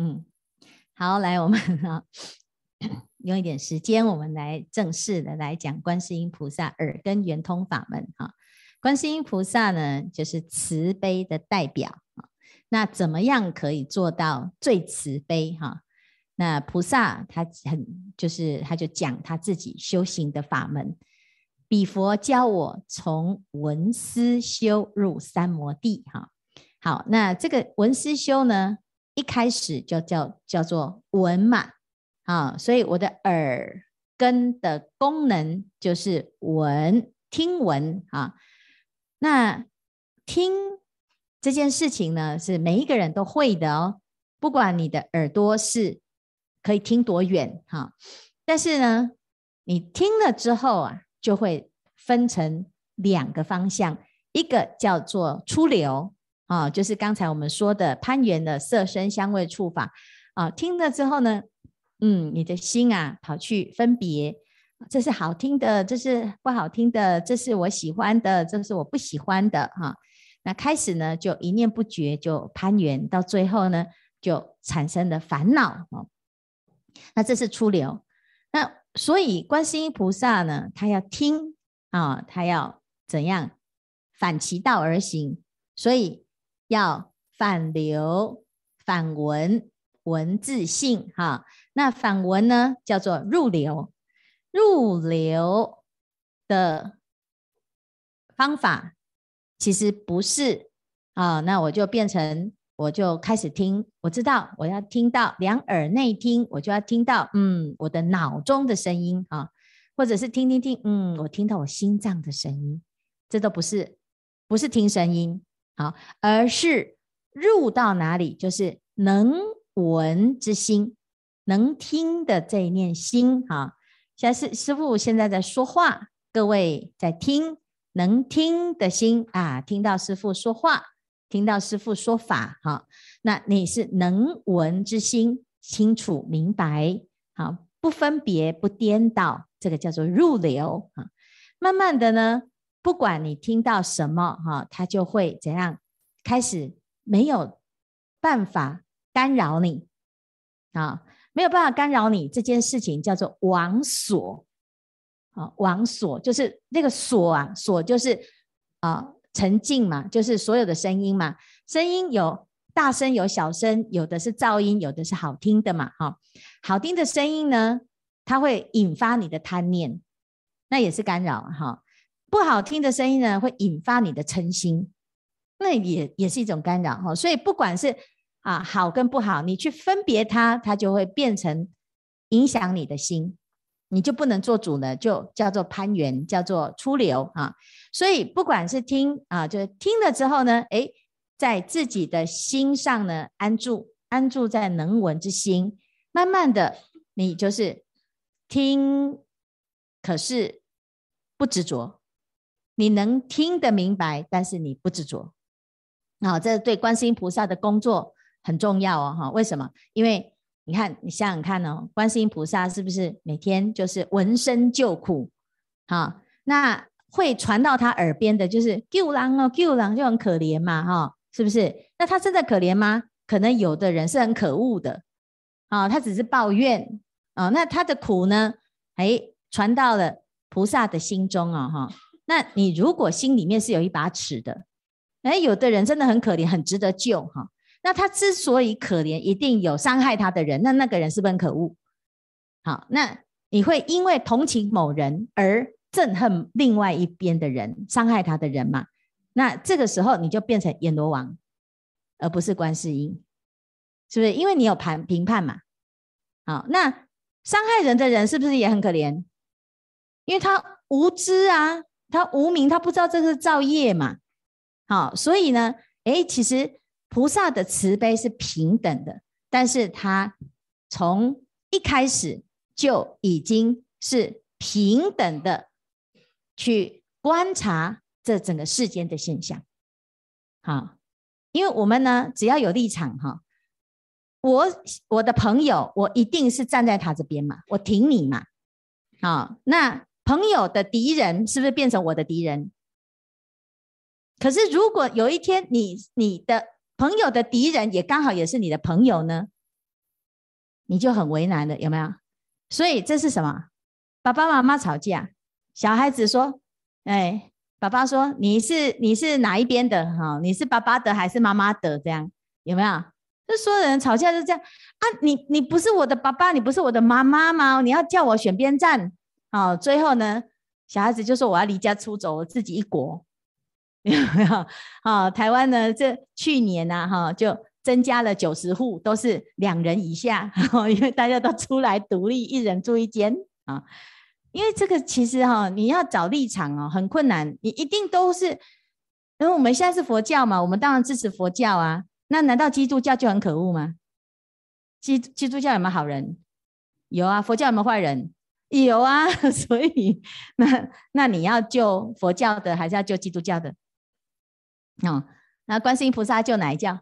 嗯，好，来，我们啊，用一点时间，我们来正式的来讲观世音菩萨耳根圆通法门哈。观世音菩萨呢，就是慈悲的代表啊。那怎么样可以做到最慈悲哈？那菩萨他很就是他就讲他自己修行的法门。彼佛教我从闻思修入三摩地哈。好，那这个闻思修呢，一开始就叫叫做闻嘛啊，所以我的耳根的功能就是闻听闻啊。那听这件事情呢，是每一个人都会的哦，不管你的耳朵是可以听多远哈，但是呢，你听了之后啊，就会分成两个方向，一个叫做出流。啊，就是刚才我们说的攀缘的色声香味触法啊，听了之后呢，嗯，你的心啊跑去分别，这是好听的，这是不好听的，这是我喜欢的，这是我不喜欢的哈、啊。那开始呢，就一念不绝就攀缘，到最后呢，就产生了烦恼啊。那这是出流。那所以观世音菩萨呢，他要听啊，他要怎样反其道而行，所以。要反流反闻，闻自性哈。那反闻呢，叫做入流。入流的方法其实不是啊。那我就变成，我就开始听。我知道我要听到两耳内听，我就要听到嗯，我的脑中的声音啊，或者是听听听，嗯，我听到我心脏的声音，这都不是，不是听声音。好，而是入到哪里，就是能闻之心，能听的这一念心。哈，现在是师傅现在在说话，各位在听，能听的心啊，听到师傅说话，听到师傅说法，哈，那你是能闻之心，清楚明白，好，不分别，不颠倒，这个叫做入流。哈，慢慢的呢。不管你听到什么哈，它就会怎样开始没有办法干扰你啊，没有办法干扰你这件事情叫做网锁啊，网锁就是那个锁啊，锁就是啊沉静嘛，就是所有的声音嘛，声音有大声有小声，有的是噪音，有的是好听的嘛哈，好听的声音呢，它会引发你的贪念，那也是干扰哈。不好听的声音呢，会引发你的嗔心，那也也是一种干扰哈。所以不管是啊好跟不好，你去分别它，它就会变成影响你的心，你就不能做主呢，就叫做攀缘，叫做出流啊。所以不管是听啊，就是听了之后呢，诶，在自己的心上呢安住，安住在能闻之心，慢慢的你就是听，可是不执着。你能听得明白，但是你不执着，好，这对观世音菩萨的工作很重要哦，哈，为什么？因为你看，你想想看哦，观世音菩萨是不是每天就是闻声救苦？好，那会传到他耳边的就是救人哦，救人就很可怜嘛，哈，是不是？那他真的可怜吗？可能有的人是很可恶的，啊，他只是抱怨，啊，那他的苦呢，哎，传到了菩萨的心中啊，哈。那你如果心里面是有一把尺的，哎，有的人真的很可怜，很值得救哈。那他之所以可怜，一定有伤害他的人，那那个人是不是很可恶？好，那你会因为同情某人而憎恨另外一边的人，伤害他的人嘛？那这个时候你就变成阎罗王，而不是观世音，是不是？因为你有判评判嘛。好，那伤害人的人是不是也很可怜？因为他无知啊。他无明，他不知道这是造业嘛？好，所以呢，诶，其实菩萨的慈悲是平等的，但是他从一开始就已经是平等的去观察这整个世间的现象。好，因为我们呢，只要有立场哈，我我的朋友，我一定是站在他这边嘛，我挺你嘛。好，那。朋友的敌人是不是变成我的敌人？可是如果有一天你你的朋友的敌人也刚好也是你的朋友呢？你就很为难了，有没有？所以这是什么？爸爸妈妈吵架，小孩子说：“哎，爸爸说你是你是哪一边的？哈，你是爸爸的还是妈妈的？这样有没有？就所有人吵架就这样啊！你你不是我的爸爸，你不是我的妈妈吗？你要叫我选边站？好，最后呢，小孩子就说我要离家出走，我自己一国。有没有？好，台湾呢，这去年呢，哈就。增加了九十户，都是两人以下，因为大家都出来独立，一人住一间啊。因为这个其实哈，你要找立场哦，很困难。你一定都是，因为我们现在是佛教嘛，我们当然支持佛教啊。那难道基督教就很可恶吗？基基督教有没有好人？有啊。佛教有没有坏人？有啊。所以 那那你要救佛教的，还是要救基督教的？哦，那观世音菩萨救哪一教？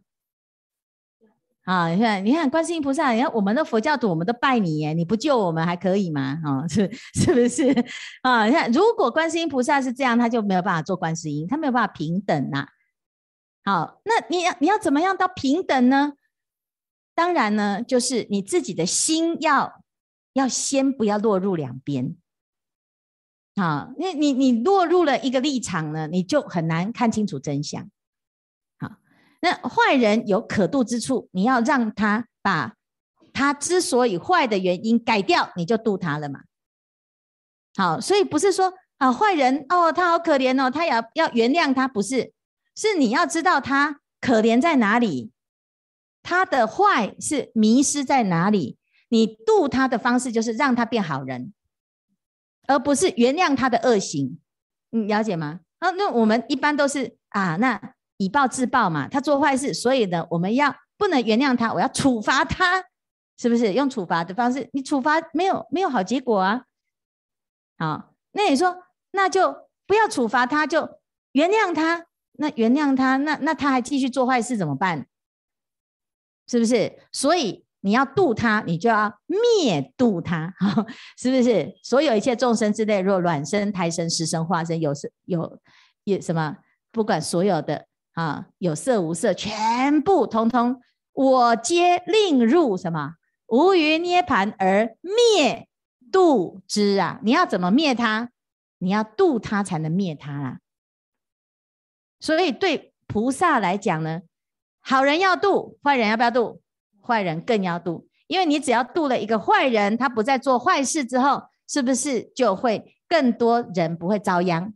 啊，你看，你看，观世音菩萨，你看我们的佛教徒，我们都拜你耶，你不救我们还可以吗？哦，是是不是？啊，你看，如果观世音菩萨是这样，他就没有办法做观世音，他没有办法平等呐。好，那你要你要怎么样到平等呢？当然呢，就是你自己的心要要先不要落入两边。好，那你你落入了一个立场呢，你就很难看清楚真相。好那坏人有可度之处，你要让他把他之所以坏的原因改掉，你就度他了嘛。好，所以不是说啊，坏人哦，他好可怜哦，他要要原谅他，不是，是你要知道他可怜在哪里，他的坏是迷失在哪里，你度他的方式就是让他变好人，而不是原谅他的恶行，你了解吗？啊，那我们一般都是啊，那。以暴制暴嘛，他做坏事，所以呢，我们要不能原谅他，我要处罚他，是不是？用处罚的方式，你处罚没有没有好结果啊。好，那你说，那就不要处罚他，就原谅他。那原谅他，那那他还继续做坏事怎么办？是不是？所以你要度他，你就要灭度他，是不是？所有一切众生之类，若卵生、胎生、湿生、化生，有是有有什么？不管所有的。啊，有色无色，全部通通，我皆令入什么无余涅盘而灭度之啊！你要怎么灭他？你要度他才能灭他啦。所以对菩萨来讲呢，好人要度，坏人要不要度？坏人更要度，因为你只要度了一个坏人，他不再做坏事之后，是不是就会更多人不会遭殃？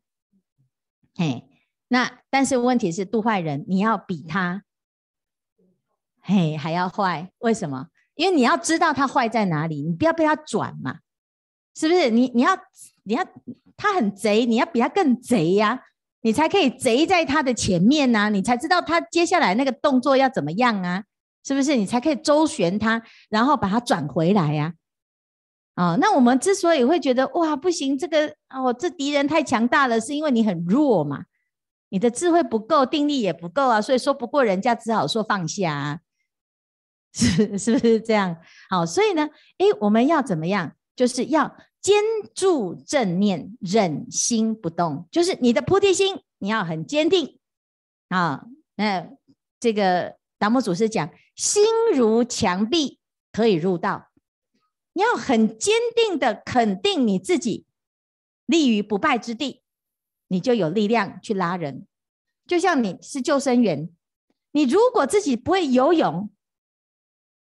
嘿。那但是问题是度坏人，你要比他，嘿还要坏，为什么？因为你要知道他坏在哪里，你不要被他转嘛，是不是？你你要你要他很贼，你要比他更贼呀、你才可以贼在他的前面呐、你才知道他接下来那个动作要怎么样啊，是不是？你才可以周旋他，然后把他转回来呀、啊。啊、哦，那我们之所以会觉得哇不行，这个哦这敌人太强大了，是因为你很弱嘛。你的智慧不够，定力也不够啊，所以说不过人家，只好说放下啊，是是不是这样？好，所以呢，诶，我们要怎么样？就是要坚住正念，忍心不动，就是你的菩提心，你要很坚定啊。那这个达摩祖师讲，心如墙壁，可以入道。你要很坚定的肯定你自己，立于不败之地。你就有力量去拉人，就像你是救生员，你如果自己不会游泳，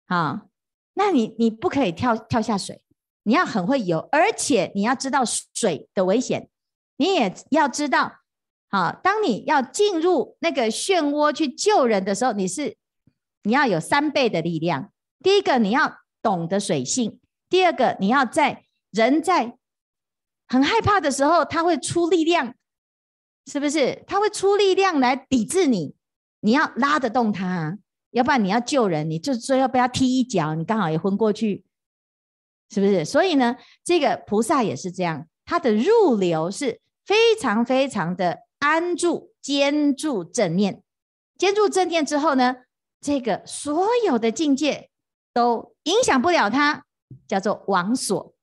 啊，那你你不可以跳跳下水，你要很会游，而且你要知道水的危险，你也要知道，啊，当你要进入那个漩涡去救人的时候，你是你要有三倍的力量。第一个，你要懂得水性；第二个，你要在人在很害怕的时候，他会出力量。是不是他会出力量来抵制你？你要拉得动他，要不然你要救人，你就最后被他踢一脚，你刚好也昏过去，是不是？所以呢，这个菩萨也是这样，他的入流是非常非常的安住、坚住正念，坚住正念之后呢，这个所有的境界都影响不了他，叫做王所。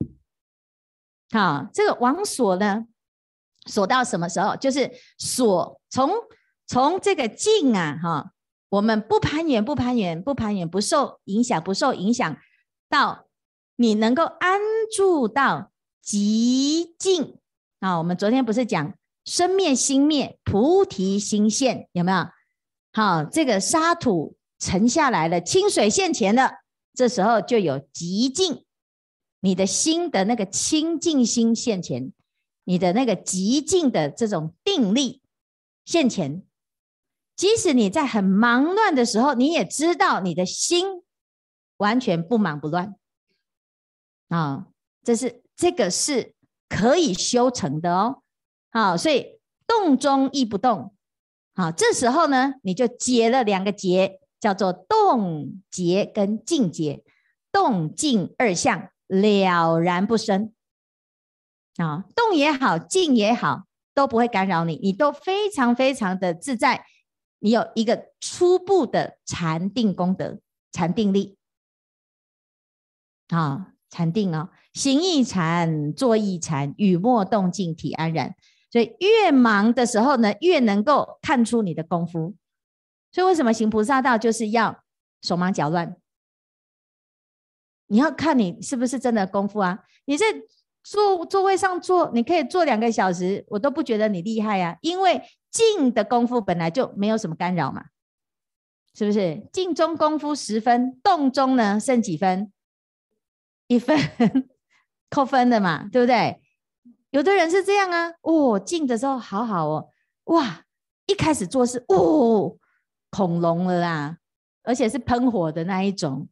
好，这个王所呢？锁到什么时候？就是锁从从这个静啊，哈，我们不攀缘，不攀缘，不攀缘，不受影响，不受影响，到你能够安住到极静啊。我们昨天不是讲生灭心灭，菩提心现，有没有？好，这个沙土沉下来了，清水现前了，这时候就有极静，你的心的那个清净心现前，你的那个极静的这种定力现前。即使你在很忙乱的时候，你也知道你的心完全不忙不乱啊，这是这个是可以修成的哦。好，所以动中亦不动。好，这时候呢，你就解了两个结，叫做动结跟静结，动静二相了然不生。啊，动也好，静也好，都不会干扰你，你都非常非常的自在。你有一个初步的禅定功德，禅定力啊，禅定哦，行一禅，坐一禅，语默动静体安然。所以越忙的时候呢，越能够看出你的功夫。所以为什么行菩萨道就是要手忙脚乱？你要看你是不是真的功夫啊？你在坐座位上坐，你可以坐两个小时，我都不觉得你厉害啊，因为。静的功夫本来就没有什么干扰嘛，是不是？静中功夫十分，动中呢剩几分？一分，扣分的嘛，对不对？有的人是这样啊，哦，静的时候好好哦，哇，一开始做事，哦，恐龙了啦，而且是喷火的那一种，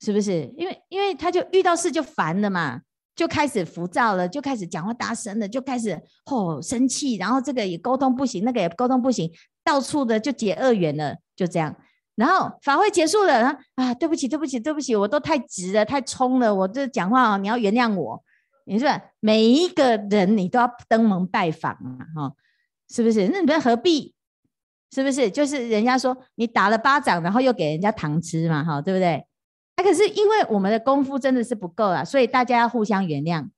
是不是？因为因为他就遇到事就烦了嘛。就开始浮躁了，就开始讲话大声了，就开始吼、生气，然后这个也沟通不行，那个也沟通不行，到处的就结恶缘了，就这样。然后法会结束了，啊，啊，对不起，对不起，对不起，我都太直了，太冲了，我这讲话哦，你要原谅我。你说每一个人你都要登门拜访啊，哈，是不是？那你们何必？是不是？就是人家说你打了巴掌，然后又给人家糖吃嘛，哈，对不对？那、可是因为我们的功夫真的是不够啊，所以大家要互相原谅。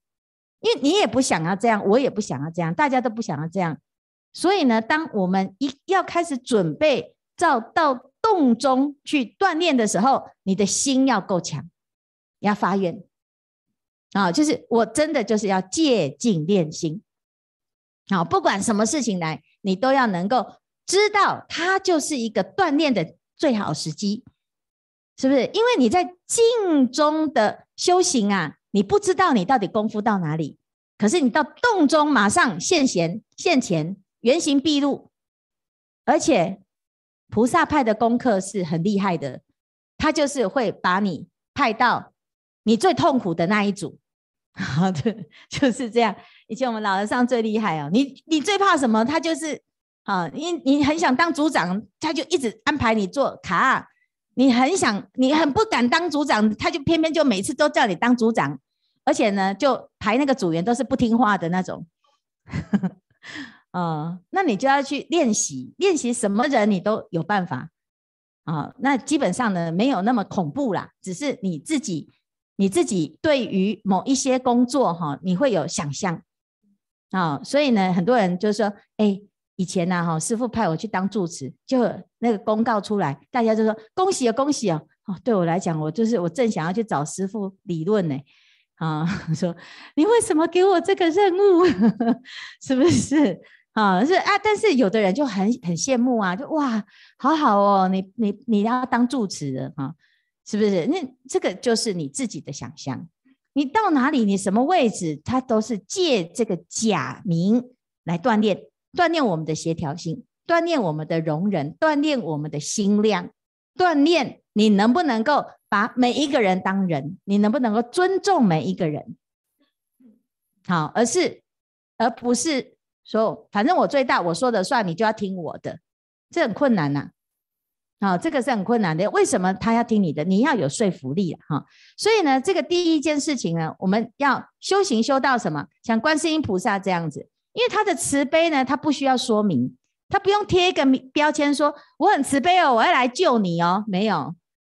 因为你也不想要这样，我也不想要这样，大家都不想要这样。所以呢，当我们一要开始准备照到洞中去锻炼的时候，你的心要够强，要发愿啊，就是我真的就是要借镜练心。好，不管什么事情来，你都要能够知道，它就是一个锻炼的最好时机。是不是？因为你在静中的修行啊，你不知道你到底功夫到哪里。可是你到动中，马上现前现前，原形毕露。而且菩萨派的功课是很厉害的，他就是会把你派到你最痛苦的那一组。好的，就是这样。以前我们老和尚最厉害哦，你你最怕什么？他就是啊，你你很想当组长，他就一直安排你做卡。你很想，你很不敢当组长，他就偏偏就每次都叫你当组长，而且呢，就排那个组员都是不听话的那种。啊，那你就要去练习，练习什么人你都有办法啊，那基本上呢，没有那么恐怖啦，只是你自己，你自己对于某一些工作哈，你会有想象啊，所以呢，很多人就是说，哎，以前呢、哈师傅派我去当住持，就那个公告出来，大家就说恭喜啊，恭喜啊！哦，对我来讲，我就是我正想要去找师傅理论呢，啊，说你为什么给我这个任务？是不是啊？是啊，但是有的人就很很羡慕啊，就哇，好好哦，你你你要当住持的啊，是不是？那这个就是你自己的想象，你到哪里，你什么位置，他都是借这个假名来锻炼。锻炼我们的协调性，锻炼我们的容忍，锻炼我们的心量，锻炼你能不能够把每一个人当人，你能不能够尊重每一个人？好，而是而不是说，反正我最大，我说的算，你就要听我的，这很困难呐、好，这个是很困难的。为什么他要听你的？你要有说服力哈。所以呢，这个第一件事情呢，我们要修行修到什么？像观世音菩萨这样子。因为他的慈悲呢，他不需要说明，他不用贴一个标签说我很慈悲哦，我要来救你哦，没有，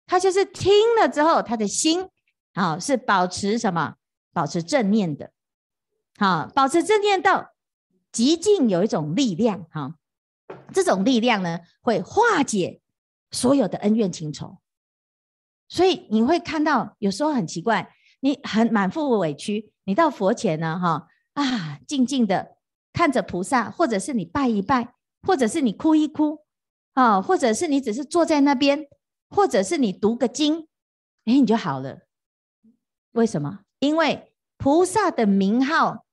他就是听了之后，他的心啊是保持什么？保持正念的，好，保持正念到极尽，有一种力量哈，这种力量呢会化解所有的恩怨情仇，所以你会看到有时候很奇怪，你很满腹委屈，你到佛前呢，哈啊，静静的看着菩萨，或者是你拜一拜，或者是你哭一哭，啊，或者是你只是坐在那边，或者是你读个经，哎，你就好了。为什么？因为菩萨的名号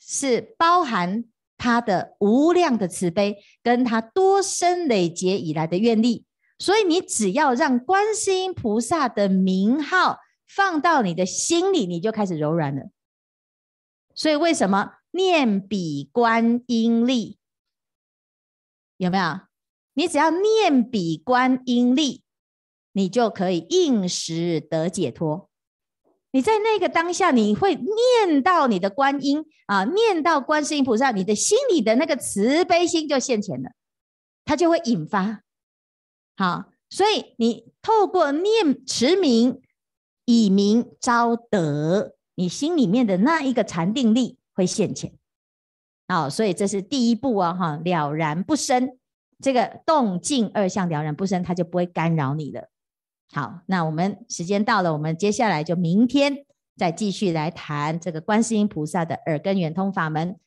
是包含他的无量的慈悲，跟他多生累劫以来的愿力。所以你只要让观世音菩萨的名号放到你的心里，你就开始柔软了。所以为什么念彼观音力？有没有？你只要念彼观音力，你就可以应时得解脱。你在那个当下，你会念到你的观音啊，念到观世音菩萨，你的心里的那个慈悲心就现前了，它就会引发。好，所以你透过念持名，以名招德，你心里面的那一个禅定力会现前。哦，所以这是第一步啊，哈，了然不生，这个动静二相了然不生，它就不会干扰你了。好，那我们时间到了，我们接下来就明天再继续来谈这个观世音菩萨的耳根圆通法门。